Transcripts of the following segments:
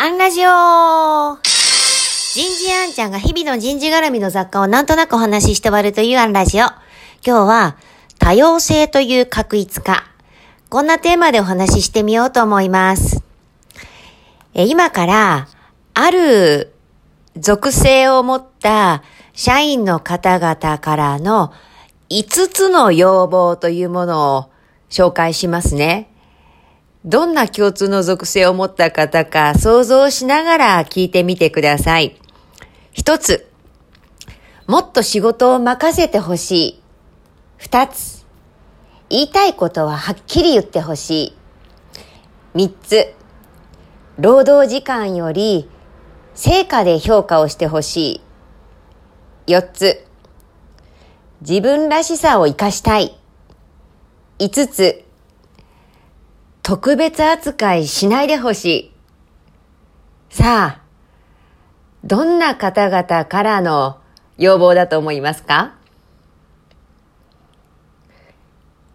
アンラジオ人事アンちゃんが日々の人事絡みの雑貨をなんとなくお話しして終わるというアンラジオ。今日は多様性という確一化。こんなテーマでお話ししてみようと思います。え今から、ある属性を持った社員の方々からの5つの要望というものを紹介しますね。どんな共通の属性を持った方か想像しながら聞いてみてください。一つ、もっと仕事を任せてほしい。二つ、言いたいことははっきり言ってほしい。三つ、労働時間より成果で評価をしてほしい。四つ、自分らしさを活かしたい。五つ、特別扱いしないでほしい。さあ、どんな方々からの要望だと思いますか？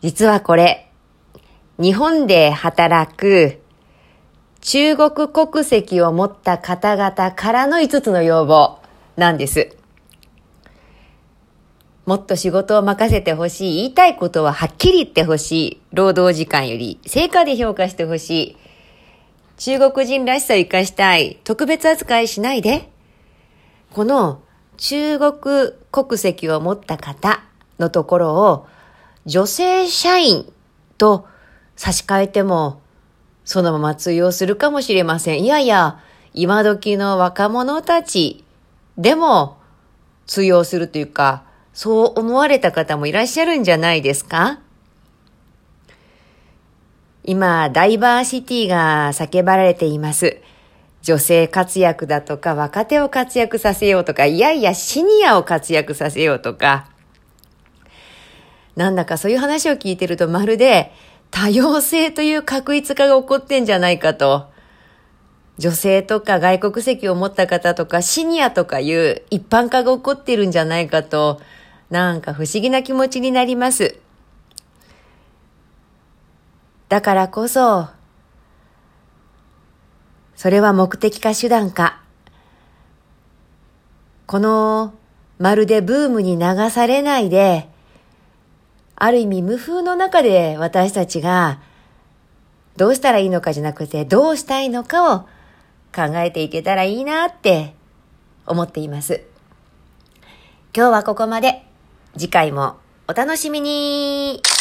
実はこれ、日本で働く中国国籍を持った方々からの5つの要望なんです。もっと仕事を任せてほしい。言いたいことははっきり言ってほしい。労働時間より成果で評価してほしい。中国人らしさを生かしたい。特別扱いしないで。この中国国籍を持った方のところを女性社員と差し替えてもそのまま通用するかもしれません。いやいや、今時の若者たちでも通用するというか、そう思われた方もいらっしゃるんじゃないですか？今、ダイバーシティが叫ばれています。女性活躍だとか、若手を活躍させようとか、いやいや、シニアを活躍させようとか、なんだかそういう話を聞いてるとまるで多様性という確一化が起こってんじゃないかと。女性とか外国籍を持った方とかシニアとかいう一般化が起こってるんじゃないかと、なんか不思議な気持ちになります。だからこそ、それは目的か手段か。この、まるでブームに流されないで、ある意味無風の中で私たちがどうしたらいいのかじゃなくてどうしたいのかを考えていけたらいいなって思っています。今日はここまで。次回もお楽しみに。